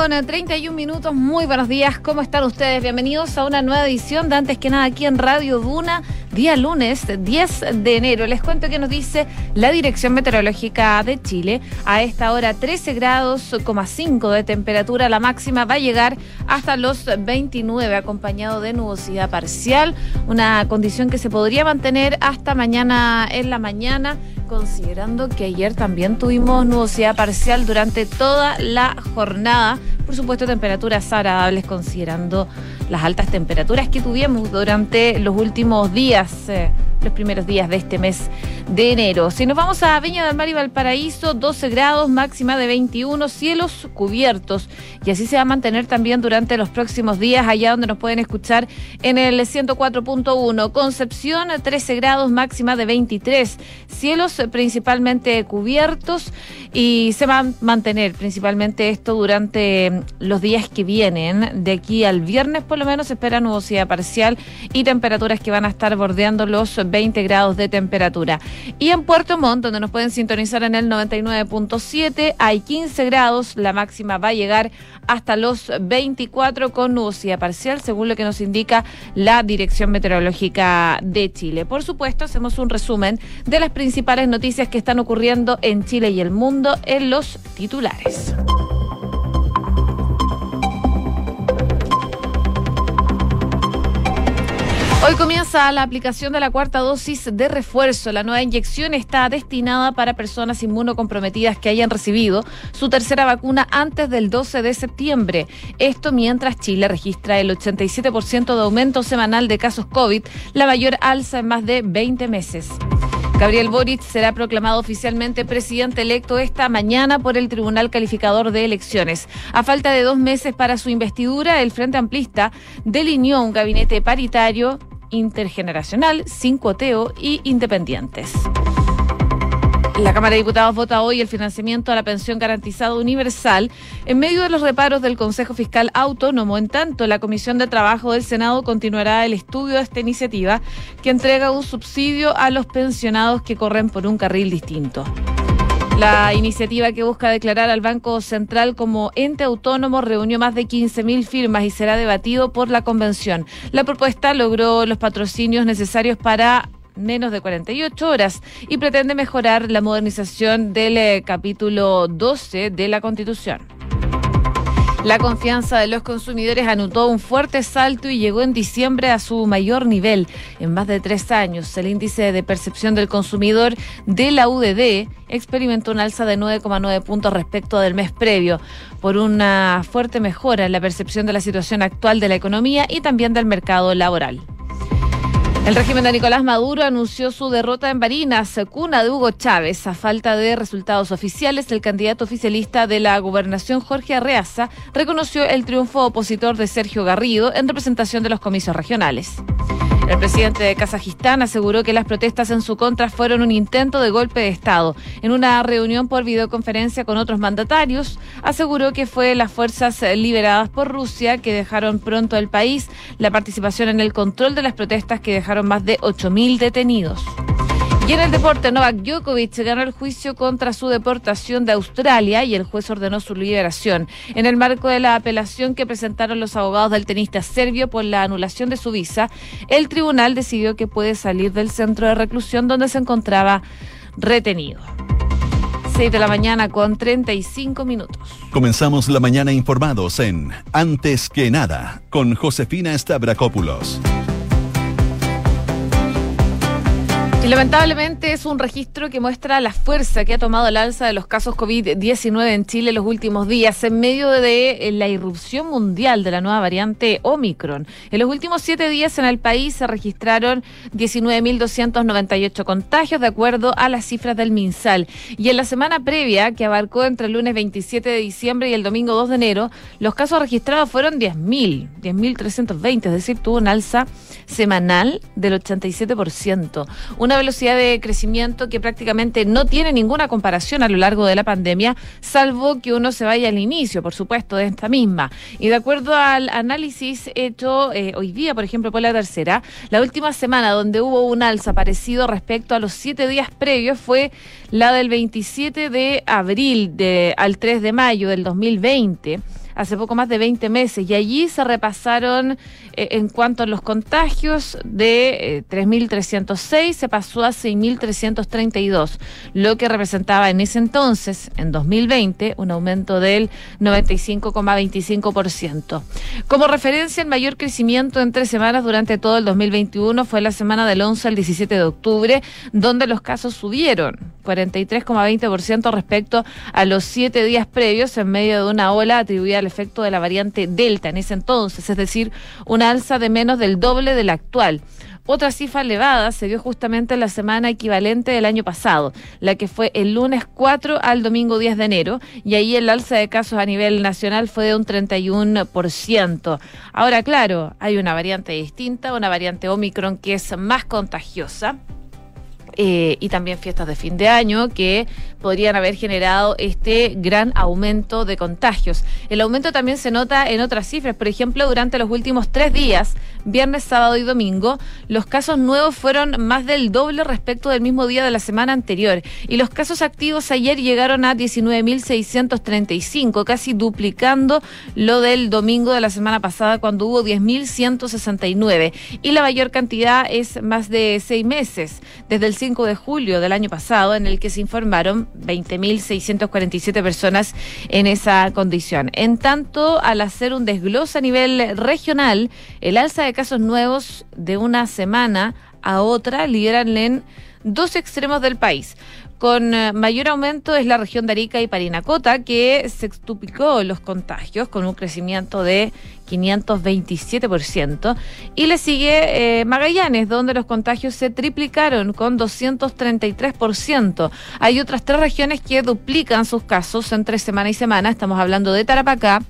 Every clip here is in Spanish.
con 31 minutos. Muy buenos días. ¿Cómo están ustedes? Bienvenidos a una nueva edición de Antes que nada aquí en Radio Duna, día lunes 10 de enero. Les cuento que nos dice la Dirección Meteorológica de Chile. A esta hora 13 grados, 5 de temperatura. La máxima va a llegar hasta los 29, acompañado de nubosidad parcial. Una condición que se podría mantener hasta mañana en la mañana considerando que ayer también tuvimos nubosidad parcial durante toda la jornada. Por supuesto, temperaturas agradables considerando las altas temperaturas que tuvimos durante los últimos días. Eh, los primeros días de este mes de enero. Si nos vamos a Viña del Mar y Valparaíso, 12 grados, máxima de 21, cielos cubiertos. Y así se va a mantener también durante los próximos días, allá donde nos pueden escuchar en el 104.1. Concepción, 13 grados, máxima de 23. Cielos principalmente cubiertos y se va a mantener principalmente esto durante los días que vienen. De aquí al viernes, por lo menos, se espera nubosidad parcial y temperaturas que van a estar bordeando los 20 grados de temperatura. Y en Puerto Montt, donde nos pueden sintonizar en el 99.7, hay 15 grados, la máxima va a llegar hasta los 24 con nubosidad parcial, según lo que nos indica la Dirección Meteorológica de Chile. Por supuesto, hacemos un resumen de las principales noticias que están ocurriendo en Chile y el mundo en los titulares. Hoy comienza la aplicación de la cuarta dosis de refuerzo. La nueva inyección está destinada para personas inmunocomprometidas que hayan recibido su tercera vacuna antes del 12 de septiembre. Esto mientras Chile registra el 87% de aumento semanal de casos COVID, la mayor alza en más de 20 meses. Gabriel Boric será proclamado oficialmente presidente electo esta mañana por el Tribunal Calificador de Elecciones. A falta de dos meses para su investidura, el Frente Amplista delineó un gabinete paritario intergeneracional, sin cuoteo y independientes. La Cámara de Diputados vota hoy el financiamiento a la pensión garantizada universal en medio de los reparos del Consejo Fiscal Autónomo. En tanto, la Comisión de Trabajo del Senado continuará el estudio de esta iniciativa que entrega un subsidio a los pensionados que corren por un carril distinto. La iniciativa que busca declarar al Banco Central como ente autónomo reunió más de 15.000 firmas y será debatido por la convención. La propuesta logró los patrocinios necesarios para menos de 48 horas y pretende mejorar la modernización del eh, capítulo 12 de la Constitución. La confianza de los consumidores anotó un fuerte salto y llegó en diciembre a su mayor nivel en más de tres años. El índice de percepción del consumidor de la UDD experimentó un alza de 9,9 puntos respecto del mes previo, por una fuerte mejora en la percepción de la situación actual de la economía y también del mercado laboral. El régimen de Nicolás Maduro anunció su derrota en Barinas, cuna de Hugo Chávez. A falta de resultados oficiales, el candidato oficialista de la gobernación, Jorge Arreaza, reconoció el triunfo opositor de Sergio Garrido en representación de los comicios regionales. El presidente de Kazajistán aseguró que las protestas en su contra fueron un intento de golpe de Estado. En una reunión por videoconferencia con otros mandatarios, aseguró que fue las fuerzas liberadas por Rusia que dejaron pronto el país, la participación en el control de las protestas que dejaron más de 8.000 detenidos. Y en el deporte, Novak Djokovic ganó el juicio contra su deportación de Australia y el juez ordenó su liberación. En el marco de la apelación que presentaron los abogados del tenista serbio por la anulación de su visa, el tribunal decidió que puede salir del centro de reclusión donde se encontraba retenido. 6 de la mañana con 35 minutos. Comenzamos la mañana informados en Antes que nada con Josefina Stavrakopoulos. Lamentablemente es un registro que muestra la fuerza que ha tomado el alza de los casos COVID-19 en Chile en los últimos días, en medio de eh, la irrupción mundial de la nueva variante Omicron. En los últimos siete días en el país se registraron 19.298 contagios, de acuerdo a las cifras del MinSal. Y en la semana previa, que abarcó entre el lunes 27 de diciembre y el domingo 2 de enero, los casos registrados fueron 10.000, 10.320, es decir, tuvo un alza semanal del 87% una velocidad de crecimiento que prácticamente no tiene ninguna comparación a lo largo de la pandemia, salvo que uno se vaya al inicio, por supuesto, de esta misma. Y de acuerdo al análisis hecho eh, hoy día, por ejemplo, por la tercera, la última semana donde hubo un alza parecido respecto a los siete días previos fue la del 27 de abril de, al 3 de mayo del 2020 hace poco más de 20 meses y allí se repasaron eh, en cuanto a los contagios de 3.306 eh, se pasó a 6.332, lo que representaba en ese entonces, en 2020, un aumento del 95,25%. Como referencia, el mayor crecimiento en tres semanas durante todo el 2021 fue la semana del 11 al 17 de octubre, donde los casos subieron 43,20% respecto a los siete días previos en medio de una ola atribuida al efecto de la variante Delta en ese entonces, es decir, una alza de menos del doble de la actual. Otra cifra elevada se dio justamente en la semana equivalente del año pasado, la que fue el lunes 4 al domingo 10 de enero, y ahí el alza de casos a nivel nacional fue de un 31%. Ahora, claro, hay una variante distinta, una variante Omicron que es más contagiosa eh, y también fiestas de fin de año que podrían haber generado este gran aumento de contagios. El aumento también se nota en otras cifras. Por ejemplo, durante los últimos tres días, viernes, sábado y domingo, los casos nuevos fueron más del doble respecto del mismo día de la semana anterior. Y los casos activos ayer llegaron a 19.635, casi duplicando lo del domingo de la semana pasada cuando hubo 10.169. Y la mayor cantidad es más de seis meses, desde el 5 de julio del año pasado, en el que se informaron 20.647 personas en esa condición. En tanto, al hacer un desglose a nivel regional, el alza de casos nuevos de una semana a otra lideran en dos extremos del país. Con eh, mayor aumento es la región de Arica y Parinacota, que sextuplicó los contagios con un crecimiento de 527%. Y le sigue eh, Magallanes, donde los contagios se triplicaron con 233%. Hay otras tres regiones que duplican sus casos entre semana y semana. Estamos hablando de Tarapacá,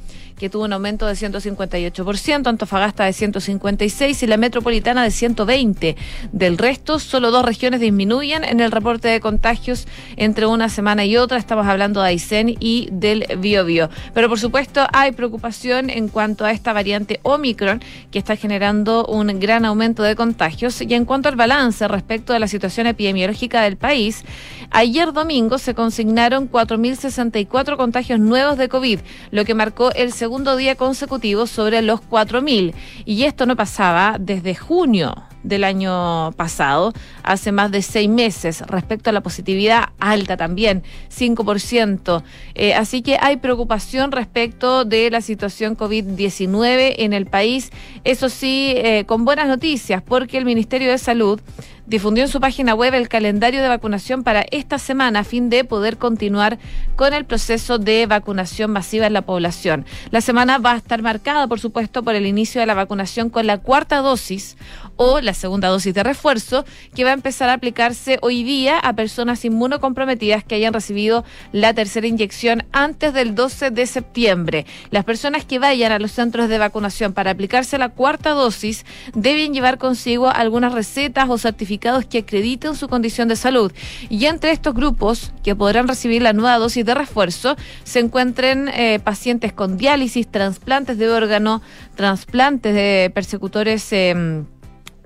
que tuvo un aumento de 158%, Antofagasta de 156% y la metropolitana de 120%. Del resto, solo dos regiones disminuyen en el reporte de contagios entre una semana y otra. Estamos hablando de Aysén y del Biobío. Pero por supuesto hay preocupación en cuanto a esta variante Omicron que está generando un gran aumento de contagios. Y en cuanto al balance respecto de la situación epidemiológica del país, ayer domingo se consignaron 4.064 contagios nuevos de COVID, lo que marcó el segundo segundo día consecutivo sobre los 4.000. Y esto no pasaba desde junio del año pasado, hace más de seis meses, respecto a la positividad alta también, 5%. Eh, así que hay preocupación respecto de la situación COVID-19 en el país. Eso sí, eh, con buenas noticias, porque el Ministerio de Salud difundió en su página web el calendario de vacunación para esta semana a fin de poder continuar con el proceso de vacunación masiva en la población. La semana va a estar marcada, por supuesto, por el inicio de la vacunación con la cuarta dosis o la segunda dosis de refuerzo, que va a empezar a aplicarse hoy día a personas inmunocomprometidas que hayan recibido la tercera inyección antes del 12 de septiembre. Las personas que vayan a los centros de vacunación para aplicarse la cuarta dosis deben llevar consigo algunas recetas o certificados que acrediten su condición de salud. Y entre estos grupos que podrán recibir la nueva dosis de refuerzo se encuentren eh, pacientes con diálisis, trasplantes de órgano, trasplantes de persecutores. Eh,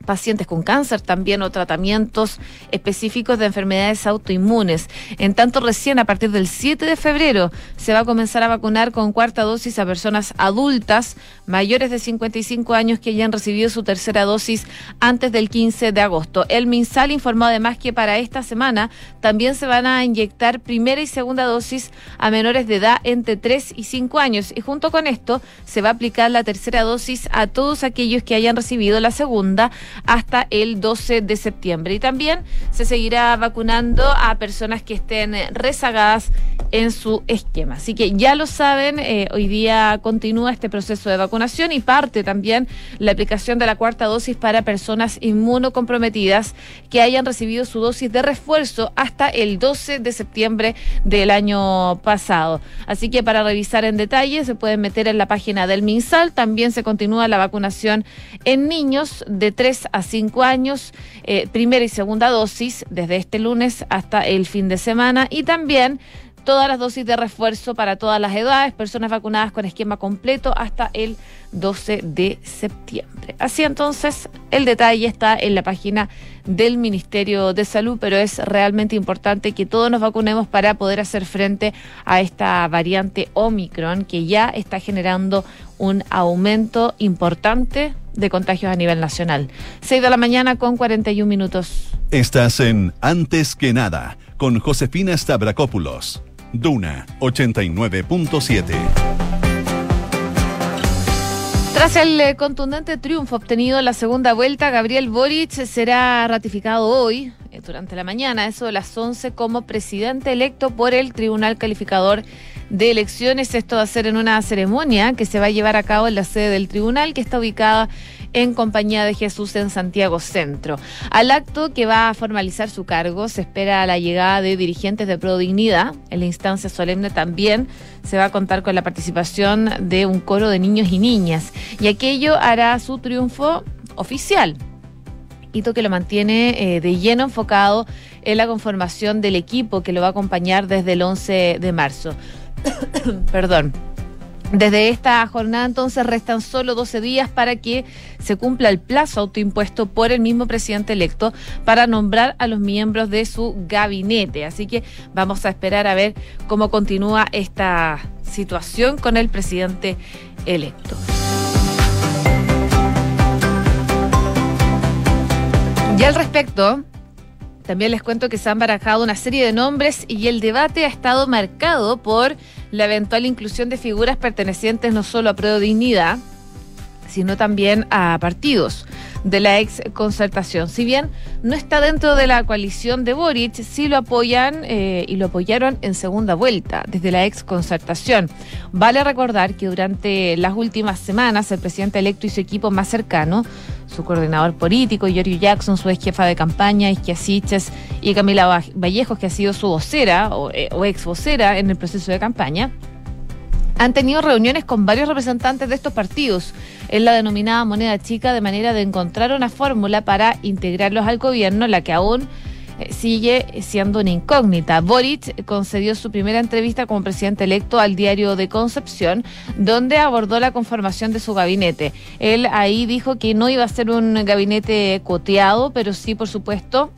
pacientes con cáncer también o tratamientos específicos de enfermedades autoinmunes. En tanto, recién a partir del 7 de febrero se va a comenzar a vacunar con cuarta dosis a personas adultas mayores de 55 años que hayan recibido su tercera dosis antes del 15 de agosto. El MinSal informó además que para esta semana también se van a inyectar primera y segunda dosis a menores de edad entre 3 y 5 años y junto con esto se va a aplicar la tercera dosis a todos aquellos que hayan recibido la segunda hasta el 12 de septiembre. Y también se seguirá vacunando a personas que estén rezagadas en su esquema. Así que ya lo saben, eh, hoy día continúa este proceso de vacunación y parte también la aplicación de la cuarta dosis para personas inmunocomprometidas que hayan recibido su dosis de refuerzo hasta el 12 de septiembre del año pasado. Así que para revisar en detalle se pueden meter en la página del MinSal. También se continúa la vacunación en niños de 3 a 5 años, eh, primera y segunda dosis desde este lunes hasta el fin de semana. Y también todas las dosis de refuerzo para todas las edades, personas vacunadas con esquema completo hasta el 12 de septiembre. Así entonces, El detalle está en la página del Ministerio de Salud, pero es realmente importante que todos nos vacunemos para poder hacer frente a esta variante Omicron que ya está generando un aumento importante de contagios a nivel nacional. 6 de la mañana con 41 minutos. Estás en Antes que nada con Josefina Stavrakopoulos. Duna 89.7. Tras el eh, contundente triunfo obtenido en la segunda vuelta, Gabriel Boric será ratificado hoy, eh, durante la mañana, eso de las 11, como presidente electo por el Tribunal Calificador de Elecciones. Esto va a ser en una ceremonia que se va a llevar a cabo en la sede del tribunal, que está ubicada en compañía de Jesús en Santiago Centro. Al acto que va a formalizar su cargo se espera la llegada de dirigentes de Prodignidad. En la instancia solemne también se va a contar con la participación de un coro de niños y niñas y aquello hará su triunfo oficial hito que lo mantiene eh, de lleno enfocado en la conformación del equipo que lo va a acompañar desde el 11 de marzo. Perdón. Desde esta jornada entonces restan solo 12 días para que se cumpla el plazo autoimpuesto por el mismo presidente electo para nombrar a los miembros de su gabinete. Así que vamos a esperar a ver cómo continúa esta situación con el presidente electo. Y al respecto, también les cuento que se han barajado una serie de nombres y el debate ha estado marcado por la eventual inclusión de figuras pertenecientes no solo a Pro Dignidad, sino también a partidos de la ex concertación. Si bien no está dentro de la coalición de Boric, sí lo apoyan eh, y lo apoyaron en segunda vuelta desde la ex concertación. Vale recordar que durante las últimas semanas el presidente electo y su equipo más cercano, su coordinador político, Giorgio Jackson, su ex jefa de campaña, Isquia Siches y Camila Vallejos, que ha sido su vocera o, eh, o ex vocera en el proceso de campaña, han tenido reuniones con varios representantes de estos partidos en la denominada moneda chica de manera de encontrar una fórmula para integrarlos al gobierno, la que aún eh, sigue siendo una incógnita. Boric concedió su primera entrevista como presidente electo al diario de Concepción, donde abordó la conformación de su gabinete. Él ahí dijo que no iba a ser un gabinete coteado, pero sí, por supuesto,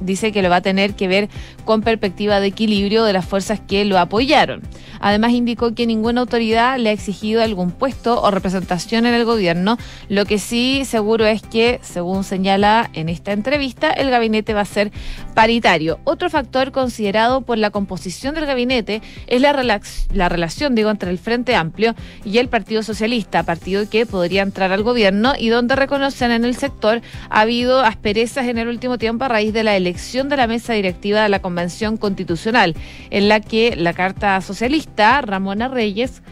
dice que lo va a tener que ver con perspectiva de equilibrio de las fuerzas que lo apoyaron. Además, indicó que ninguna autoridad le ha exigido algún puesto o representación en el gobierno. Lo que sí seguro es que, según señala en esta entrevista, el gabinete va a ser paritario. Otro factor considerado por la composición del gabinete es la, la relación, digo, entre el Frente Amplio y el Partido Socialista, partido que podría entrar al gobierno y donde reconocen en el sector ha habido asperezas en el último tiempo a raíz de la elección de la mesa directiva de la Convención Constitucional, en la que la Carta Socialista Ramona Reyes,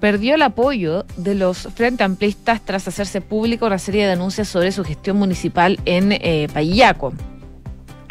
perdió el apoyo de los Frente Amplistas tras hacerse público una serie de denuncias sobre su gestión municipal en eh, Payaco.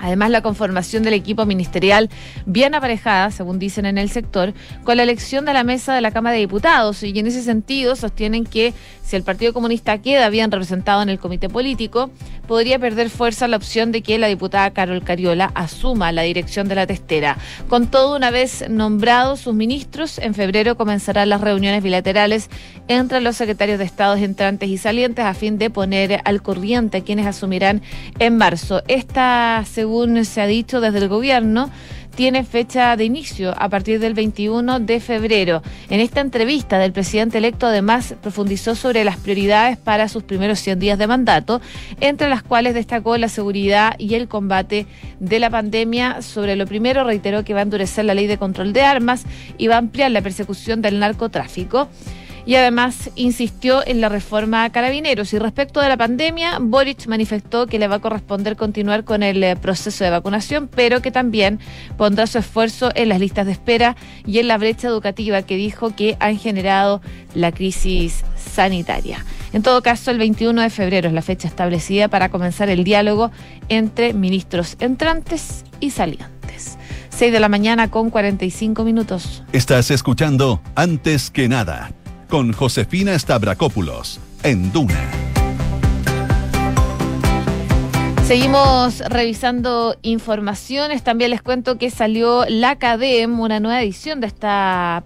Además, la conformación del equipo ministerial bien aparejada, según dicen en el sector, con la elección de la mesa de la Cámara de Diputados. Y en ese sentido sostienen que si el Partido Comunista queda bien representado en el comité político, podría perder fuerza la opción de que la diputada Carol Cariola asuma la dirección de la testera. Con todo, una vez nombrados sus ministros, en febrero comenzarán las reuniones bilaterales entre los secretarios de Estados entrantes y salientes a fin de poner al corriente a quienes asumirán en marzo. Esta, según se ha dicho desde el gobierno, tiene fecha de inicio a partir del 21 de febrero. En esta entrevista del presidente electo además profundizó sobre las prioridades para sus primeros 100 días de mandato, entre las cuales destacó la seguridad y el combate de la pandemia. Sobre lo primero reiteró que va a endurecer la ley de control de armas y va a ampliar la persecución del narcotráfico y además insistió en la reforma a carabineros. Y respecto de la pandemia, Boric manifestó que le va a corresponder continuar con el eh, proceso de vacunación, pero que también pondrá su esfuerzo en las listas de espera y en la brecha educativa que dijo que han generado la crisis sanitaria. En todo caso, el 21 de febrero es la fecha establecida para comenzar el diálogo entre ministros entrantes y salientes. 6 de la mañana con 45 minutos. Estás escuchando Antes que nada con Josefina Stavrakopoulos en Duna. Seguimos revisando informaciones. También les cuento que salió la CADEM, una nueva edición de esta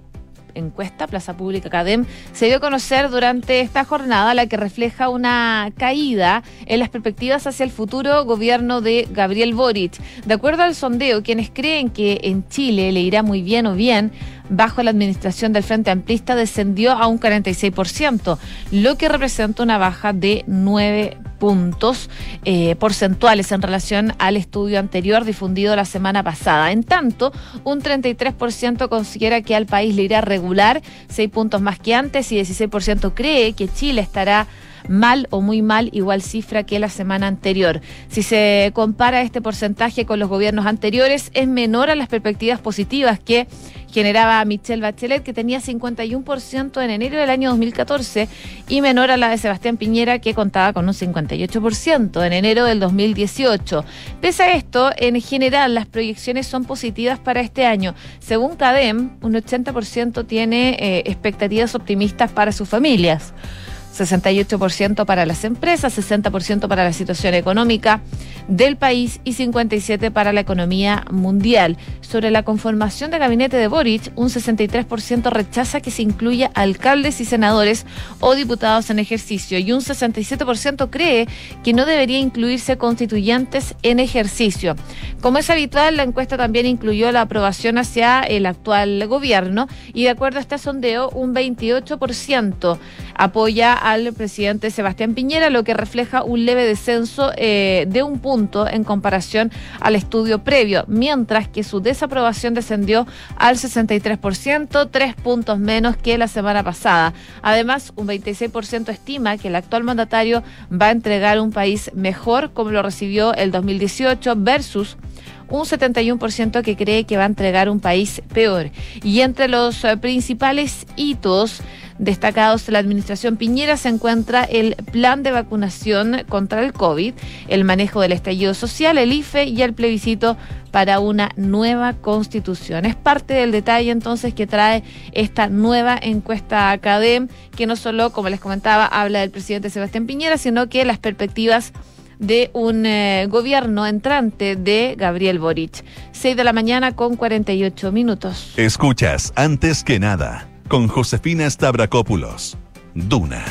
encuesta Plaza Pública Academ se dio a conocer durante esta jornada, la que refleja una caída en las perspectivas hacia el futuro gobierno de Gabriel Boric. De acuerdo al sondeo, quienes creen que en Chile le irá muy bien o bien, bajo la administración del Frente Amplista descendió a un 46%, lo que representa una baja de 9 puntos eh, porcentuales en relación al estudio anterior difundido la semana pasada. En tanto, un 33% considera que al país le irá regular, 6 puntos más que antes, y 16% cree que Chile estará mal o muy mal, igual cifra que la semana anterior. Si se compara este porcentaje con los gobiernos anteriores, es menor a las perspectivas positivas que generaba Michelle Bachelet, que tenía 51% en enero del año 2014, y menor a la de Sebastián Piñera, que contaba con un 58% en enero del 2018. Pese a esto, en general las proyecciones son positivas para este año. Según CADEM, un 80% tiene eh, expectativas optimistas para sus familias. 68% para las empresas, 60% para la situación económica del país y 57% para la economía mundial. Sobre la conformación de gabinete de Boric, un 63% rechaza que se incluya alcaldes y senadores o diputados en ejercicio y un 67% cree que no debería incluirse constituyentes en ejercicio. Como es habitual, la encuesta también incluyó la aprobación hacia el actual gobierno y de acuerdo a este sondeo, un 28% apoya al presidente Sebastián Piñera, lo que refleja un leve descenso eh, de un punto en comparación al estudio previo, mientras que su desaprobación descendió al 63%, tres puntos menos que la semana pasada. Además, un 26% estima que el actual mandatario va a entregar un país mejor como lo recibió el 2018 versus un 71% que cree que va a entregar un país peor. Y entre los eh, principales hitos destacados de la administración Piñera se encuentra el plan de vacunación contra el COVID, el manejo del estallido social, el IFE y el plebiscito para una nueva constitución. Es parte del detalle entonces que trae esta nueva encuesta ACADEM, que no solo, como les comentaba, habla del presidente Sebastián Piñera, sino que las perspectivas de un eh, gobierno entrante de Gabriel Boric. 6 de la mañana con 48 minutos. Escuchas antes que nada con Josefina Stavrakopoulos. Duna.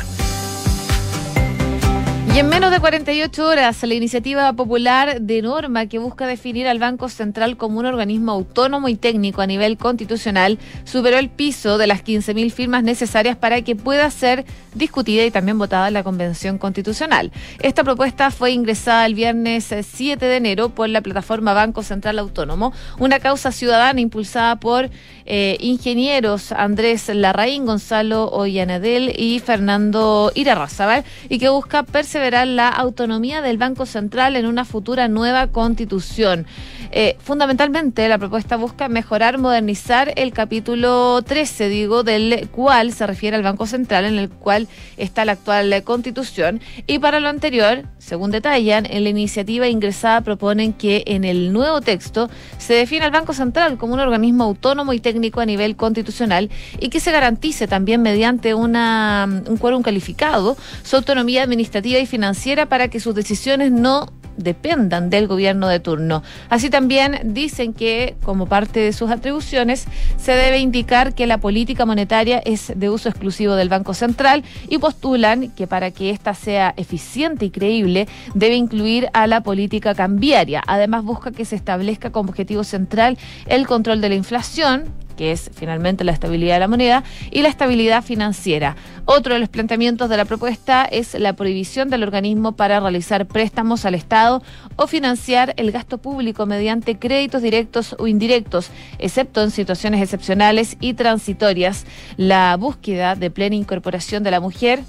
Y en menos de 48 horas, la iniciativa popular de norma que busca definir al Banco Central como un organismo autónomo y técnico a nivel constitucional superó el piso de las 15.000 firmas necesarias para que pueda ser discutida y también votada en la Convención Constitucional. Esta propuesta fue ingresada el viernes 7 de enero por la plataforma Banco Central Autónomo, una causa ciudadana impulsada por eh, ingenieros Andrés Larraín, Gonzalo Ollanedel y Fernando Irarrázabar y que busca perseverar la autonomía del Banco Central en una futura nueva constitución. Eh, fundamentalmente, la propuesta busca mejorar, modernizar el capítulo 13, digo, del cual se refiere al Banco Central, en el cual está la actual constitución. Y para lo anterior, según detallan, en la iniciativa ingresada proponen que en el nuevo texto se define al Banco Central como un organismo autónomo y técnico a nivel constitucional y que se garantice también mediante una, un quórum calificado su autonomía administrativa y financiera para que sus decisiones no dependan del gobierno de turno. Así también dicen que, como parte de sus atribuciones, se debe indicar que la política monetaria es de uso exclusivo del Banco Central y postulan que para que ésta sea eficiente y creíble debe incluir a la política cambiaria. Además, busca que se establezca como objetivo central el control de la inflación, que es finalmente la estabilidad de la moneda, y la estabilidad financiera. Otro de los planteamientos de la propuesta es la prohibición del organismo para realizar préstamos al Estado o financiar el gasto público mediante créditos directos o indirectos, excepto en situaciones excepcionales y transitorias. La búsqueda de plena incorporación de la mujer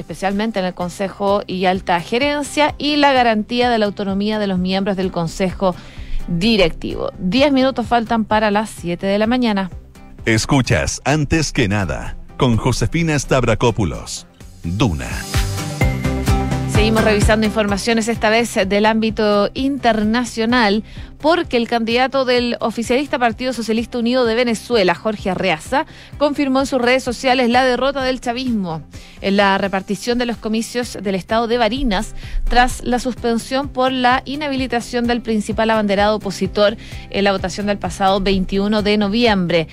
especialmente en el Consejo y alta gerencia, y la garantía de la autonomía de los miembros del Consejo directivo. Diez minutos faltan para las siete de la mañana. Escuchas antes que nada con Josefina Stavrakopoulos. Duna. Seguimos revisando informaciones esta vez del ámbito internacional porque el candidato del oficialista Partido Socialista Unido de Venezuela, Jorge Arreaza, confirmó en sus redes sociales la derrota del chavismo en la repartición de los comicios del estado de Barinas tras la suspensión por la inhabilitación del principal abanderado opositor en la votación del pasado 21 de noviembre.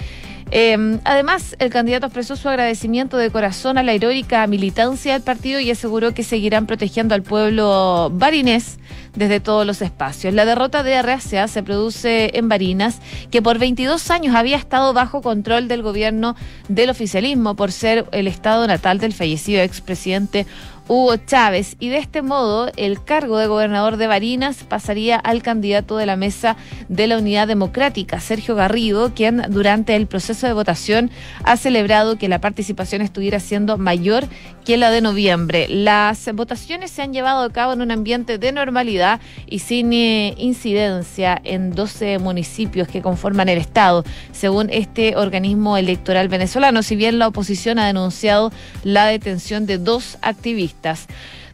Em, además, el candidato expresó su agradecimiento de corazón a la heroica militancia del partido y aseguró que seguirán protegiendo al pueblo barinés desde todos los espacios. La derrota de RACA se produce en Barinas, que por 22 años había estado bajo control del gobierno del oficialismo por ser el estado natal del fallecido expresidente Hugo Chávez y de este modo el cargo de gobernador de Barinas pasaría al candidato de la mesa de la Unidad Democrática, Sergio Garrido, quien durante el proceso de votación ha celebrado que la participación estuviera siendo mayor que la de noviembre. Las votaciones se han llevado a cabo en un ambiente de normalidad y sin eh, incidencia en 12 municipios que conforman el Estado, según este organismo electoral venezolano, si bien la oposición ha denunciado la detención de dos activistas.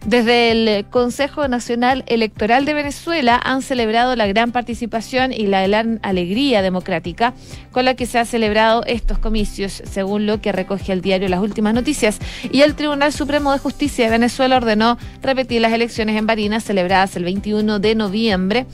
Desde el Consejo Nacional Electoral de Venezuela han celebrado la gran participación y la gran alegría democrática con la que se han celebrado estos comicios, según lo que recoge el diario Las Últimas Noticias. Y el Tribunal Supremo de Justicia de Venezuela ordenó repetir las elecciones en Barinas celebradas el 21 de noviembre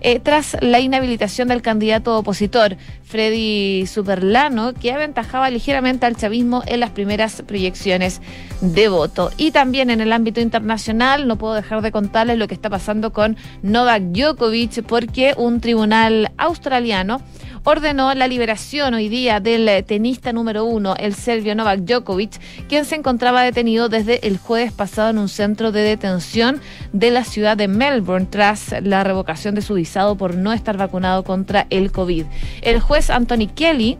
eh, tras la inhabilitación del candidato opositor, Freddy Superlano, que aventajaba ligeramente al chavismo en las primeras proyecciones de voto. Y también en el ámbito internacional, no puedo dejar de contarles lo que está pasando con Novak Djokovic, porque un tribunal australiano ordenó la liberación hoy día del eh, tenista número uno, el serbio Novak Djokovic, quien se encontraba detenido desde el jueves pasado en un centro de detención de la ciudad de Melbourne tras la revocación de su visado por no estar vacunado contra el COVID. El juez Anthony Kelly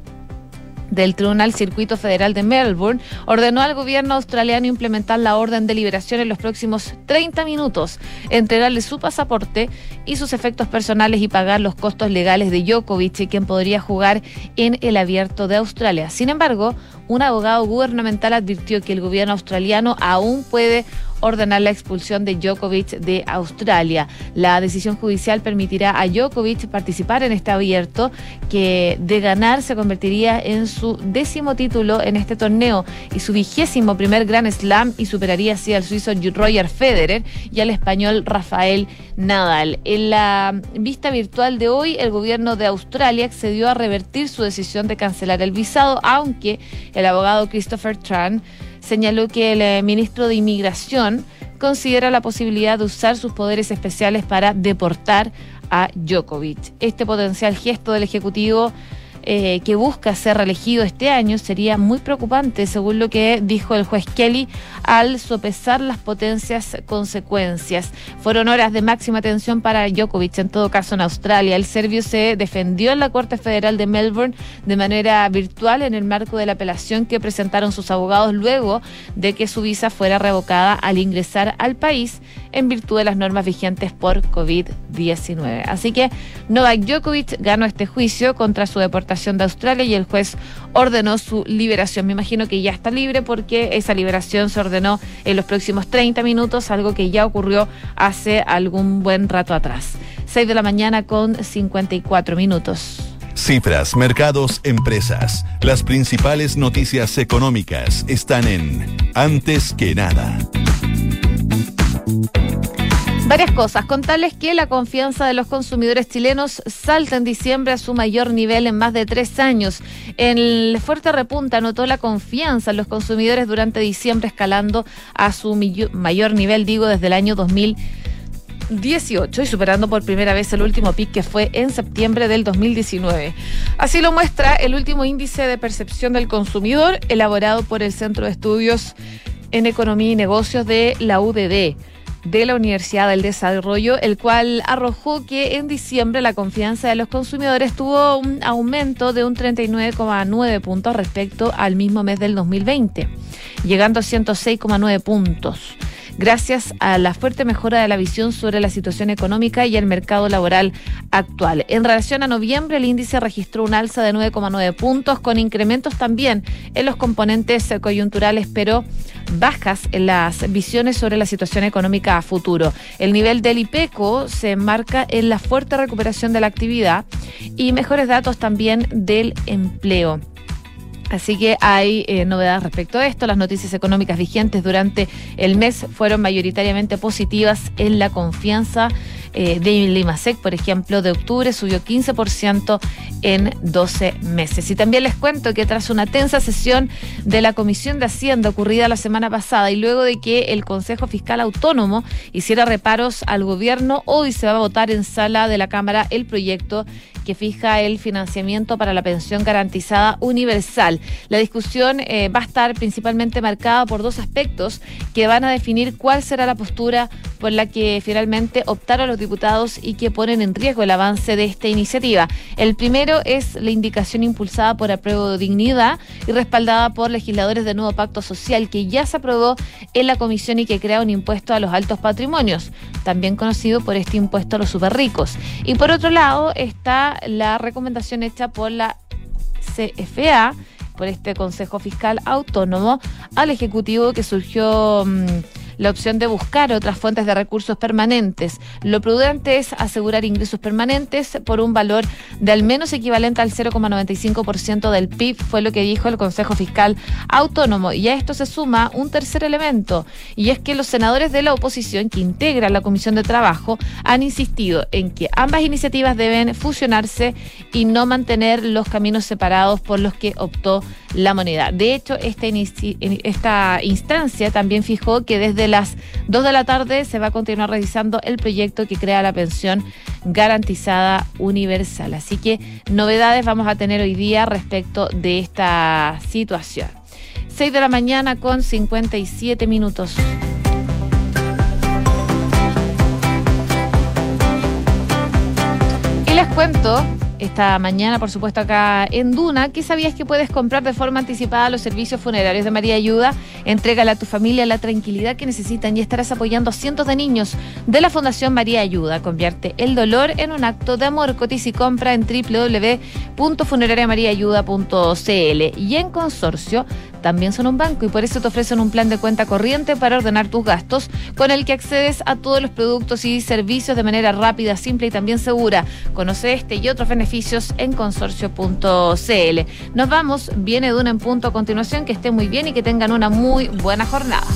del Tribunal Circuito Federal de Melbourne ordenó al gobierno australiano implementar la orden de liberación en los próximos 30 minutos, entregarle su pasaporte y sus efectos personales y pagar los costos legales de Djokovic, quien podría jugar en el abierto de Australia. Sin embargo, un abogado gubernamental advirtió que el gobierno australiano aún puede ordenar la expulsión de Djokovic de Australia. La decisión judicial permitirá a Djokovic participar en este abierto que de ganar se convertiría en su décimo título en este torneo y su vigésimo primer Grand Slam y superaría así al suizo Roger Federer y al español Rafael Nadal. En la vista virtual de hoy, el gobierno de Australia accedió a revertir su decisión de cancelar el visado, aunque el abogado Christopher Tran señaló que el eh, ministro de Inmigración considera la posibilidad de usar sus poderes especiales para deportar a Djokovic. Este potencial gesto del Ejecutivo eh, que busca ser reelegido este año sería muy preocupante, según lo que dijo el juez Kelly, al sopesar las potencias consecuencias. Fueron horas de máxima tensión para Djokovic, en todo caso en Australia. El serbio se defendió en la Corte Federal de Melbourne de manera virtual en el marco de la apelación que presentaron sus abogados luego de que su visa fuera revocada al ingresar al país en virtud de las normas vigentes por COVID-19. Así que Novak Djokovic ganó este juicio contra su deportación de Australia y el juez ordenó su liberación. Me imagino que ya está libre porque esa liberación se ordenó en los próximos 30 minutos, algo que ya ocurrió hace algún buen rato atrás. 6 de la mañana con 54 minutos. Cifras, mercados, empresas. Las principales noticias económicas están en Antes que nada. Varias cosas. Contarles que la confianza de los consumidores chilenos salta en diciembre a su mayor nivel en más de tres años. El fuerte repunta notó la confianza en los consumidores durante diciembre escalando a su mayor nivel, digo, desde el año 2018 y superando por primera vez el último pic que fue en septiembre del 2019. Así lo muestra el último índice de percepción del consumidor elaborado por el Centro de Estudios en Economía y Negocios de la UDD de la Universidad del Desarrollo, el cual arrojó que en diciembre la confianza de los consumidores tuvo un aumento de un 39,9 puntos respecto al mismo mes del 2020, llegando a 106,9 puntos gracias a la fuerte mejora de la visión sobre la situación económica y el mercado laboral actual. En relación a noviembre, el índice registró un alza de 9,9 puntos, con incrementos también en los componentes coyunturales, pero bajas en las visiones sobre la situación económica a futuro. El nivel del IPECO se enmarca en la fuerte recuperación de la actividad y mejores datos también del empleo. Así que hay eh, novedades respecto a esto. Las noticias económicas vigentes durante el mes fueron mayoritariamente positivas en la confianza eh, de Limasec, por ejemplo, de octubre subió 15% en 12 meses. Y también les cuento que tras una tensa sesión de la Comisión de Hacienda ocurrida la semana pasada y luego de que el Consejo Fiscal Autónomo hiciera reparos al gobierno, hoy se va a votar en sala de la Cámara el proyecto que fija el financiamiento para la pensión garantizada universal. La discusión eh, va a estar principalmente marcada por dos aspectos que van a definir cuál será la postura por la que finalmente optaron los y que ponen en riesgo el avance de esta iniciativa. El primero es la indicación impulsada por Apruebo Dignidad y respaldada por legisladores de Nuevo Pacto Social que ya se aprobó en la comisión y que crea un impuesto a los altos patrimonios, también conocido por este impuesto a los superricos. Y por otro lado está la recomendación hecha por la CFA, por este Consejo Fiscal Autónomo, al Ejecutivo que surgió... La opción de buscar otras fuentes de recursos permanentes. Lo prudente es asegurar ingresos permanentes por un valor de al menos equivalente al 0,95% del PIB, fue lo que dijo el Consejo Fiscal Autónomo. Y a esto se suma un tercer elemento, y es que los senadores de la oposición que integran la Comisión de Trabajo han insistido en que ambas iniciativas deben fusionarse y no mantener los caminos separados por los que optó la moneda. De hecho, esta, esta instancia también fijó que desde las 2 de la tarde se va a continuar revisando el proyecto que crea la pensión garantizada universal. Así que novedades vamos a tener hoy día respecto de esta situación. 6 de la mañana con 57 minutos. Y les cuento esta mañana, por supuesto, acá en Duna. ¿Qué sabías que puedes comprar de forma anticipada los servicios funerarios de María Ayuda? Entrégale a tu familia la tranquilidad que necesitan y estarás apoyando a cientos de niños de la Fundación María Ayuda. Convierte el dolor en un acto de amor. Cotiza y compra en www.funerariamariaayuda.cl y en consorcio también son un banco y por eso te ofrecen un plan de cuenta corriente para ordenar tus gastos con el que accedes a todos los productos y servicios de manera rápida, simple y también segura. Conoce este y otros beneficios en consorcio.cl. Nos vamos, viene de un en punto a continuación, que esté muy bien y que tengan una muy buena jornada.